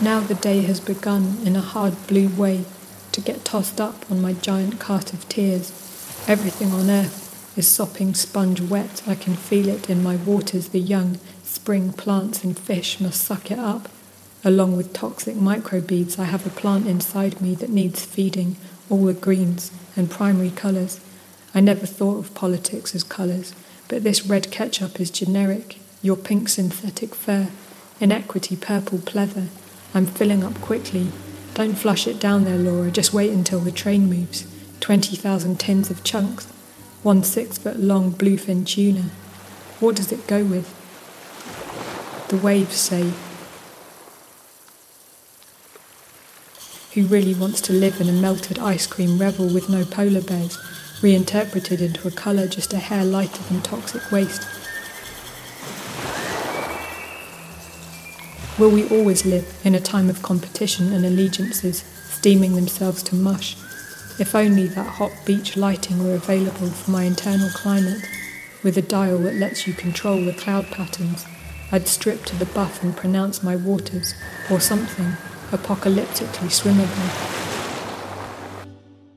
Now the day has begun in a hard blue way to get tossed up on my giant cart of tears. Everything on earth is sopping sponge wet. I can feel it in my waters. The young spring plants and fish must suck it up. Along with toxic microbeads, I have a plant inside me that needs feeding, all the greens and primary colours. I never thought of politics as colours, but this red ketchup is generic, your pink synthetic fur, inequity purple pleather. I'm filling up quickly. Don't flush it down there, Laura, just wait until the train moves. 20,000 tins of chunks, one six foot long bluefin tuna. What does it go with? The waves say, Who really wants to live in a melted ice cream revel with no polar bears? reinterpreted into a colour just a hair lighter than toxic waste. Will we always live in a time of competition and allegiances steaming themselves to mush? If only that hot beach lighting were available for my internal climate, with a dial that lets you control the cloud patterns, I'd strip to the buff and pronounce my waters, or something, apocalyptically swimmable.